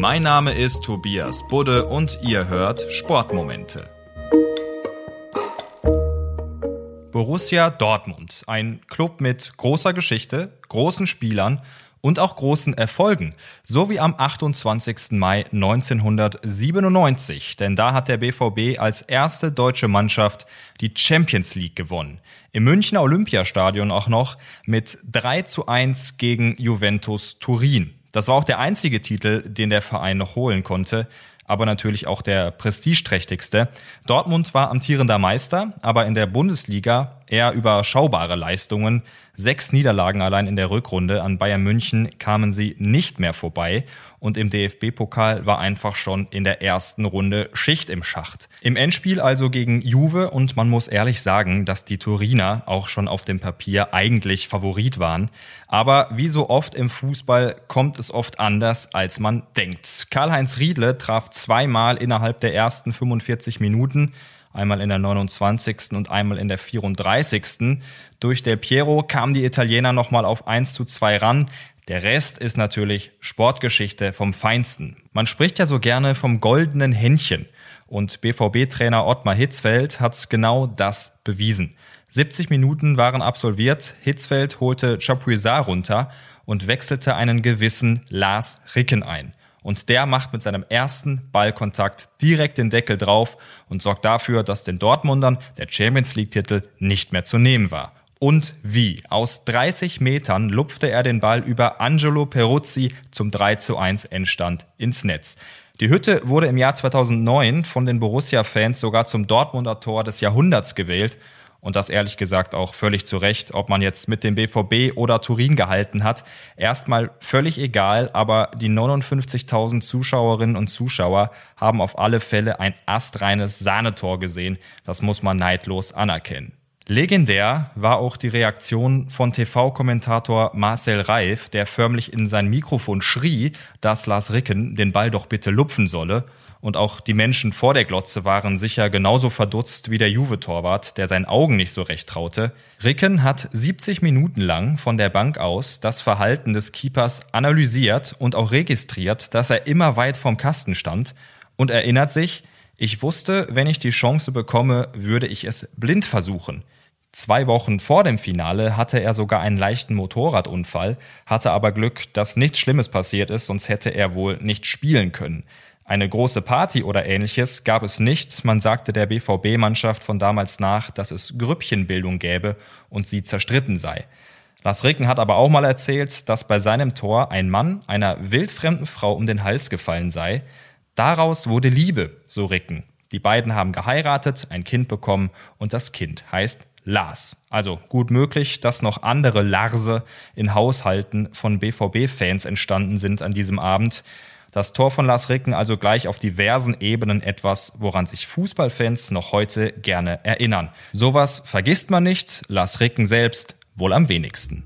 Mein Name ist Tobias Budde und ihr hört Sportmomente. Borussia Dortmund, ein Club mit großer Geschichte, großen Spielern und auch großen Erfolgen, so wie am 28. Mai 1997, denn da hat der BVB als erste deutsche Mannschaft die Champions League gewonnen. Im Münchner Olympiastadion auch noch mit 3 zu 1 gegen Juventus Turin. Das war auch der einzige Titel, den der Verein noch holen konnte aber natürlich auch der prestigeträchtigste. Dortmund war amtierender Meister, aber in der Bundesliga eher überschaubare Leistungen. Sechs Niederlagen allein in der Rückrunde an Bayern München kamen sie nicht mehr vorbei und im DFB-Pokal war einfach schon in der ersten Runde Schicht im Schacht. Im Endspiel also gegen Juve und man muss ehrlich sagen, dass die Turiner auch schon auf dem Papier eigentlich Favorit waren. Aber wie so oft im Fußball kommt es oft anders, als man denkt. Karl-Heinz Riedle traf zweimal innerhalb der ersten 45 Minuten einmal in der 29. und einmal in der 34. Durch Del Piero kamen die Italiener nochmal auf 1 zu 2 ran. Der Rest ist natürlich Sportgeschichte vom Feinsten. Man spricht ja so gerne vom goldenen Händchen. Und BVB-Trainer Ottmar Hitzfeld hat genau das bewiesen. 70 Minuten waren absolviert, Hitzfeld holte Chapuisat runter und wechselte einen gewissen Lars Ricken ein. Und der macht mit seinem ersten Ballkontakt direkt den Deckel drauf und sorgt dafür, dass den Dortmundern der Champions League-Titel nicht mehr zu nehmen war. Und wie? Aus 30 Metern lupfte er den Ball über Angelo Peruzzi zum 3 zu 1 Endstand ins Netz. Die Hütte wurde im Jahr 2009 von den Borussia-Fans sogar zum Dortmunder Tor des Jahrhunderts gewählt und das ehrlich gesagt auch völlig zu Recht, ob man jetzt mit dem BVB oder Turin gehalten hat. Erstmal völlig egal, aber die 59.000 Zuschauerinnen und Zuschauer haben auf alle Fälle ein astreines Sahnetor gesehen. Das muss man neidlos anerkennen. Legendär war auch die Reaktion von TV-Kommentator Marcel Reif, der förmlich in sein Mikrofon schrie, dass Lars Ricken den Ball doch bitte lupfen solle. Und auch die Menschen vor der Glotze waren sicher genauso verdutzt wie der Juve-Torwart, der seinen Augen nicht so recht traute. Ricken hat 70 Minuten lang von der Bank aus das Verhalten des Keepers analysiert und auch registriert, dass er immer weit vom Kasten stand und erinnert sich, ich wusste, wenn ich die Chance bekomme, würde ich es blind versuchen. Zwei Wochen vor dem Finale hatte er sogar einen leichten Motorradunfall, hatte aber Glück, dass nichts Schlimmes passiert ist, sonst hätte er wohl nicht spielen können. Eine große Party oder ähnliches gab es nicht. Man sagte der BVB-Mannschaft von damals nach, dass es Grüppchenbildung gäbe und sie zerstritten sei. Lars Ricken hat aber auch mal erzählt, dass bei seinem Tor ein Mann einer wildfremden Frau um den Hals gefallen sei. Daraus wurde Liebe, so Ricken. Die beiden haben geheiratet, ein Kind bekommen und das Kind heißt Lars. Also gut möglich, dass noch andere Larse in Haushalten von BVB-Fans entstanden sind an diesem Abend. Das Tor von Lars Ricken also gleich auf diversen Ebenen etwas, woran sich Fußballfans noch heute gerne erinnern. Sowas vergisst man nicht, Lars Ricken selbst wohl am wenigsten.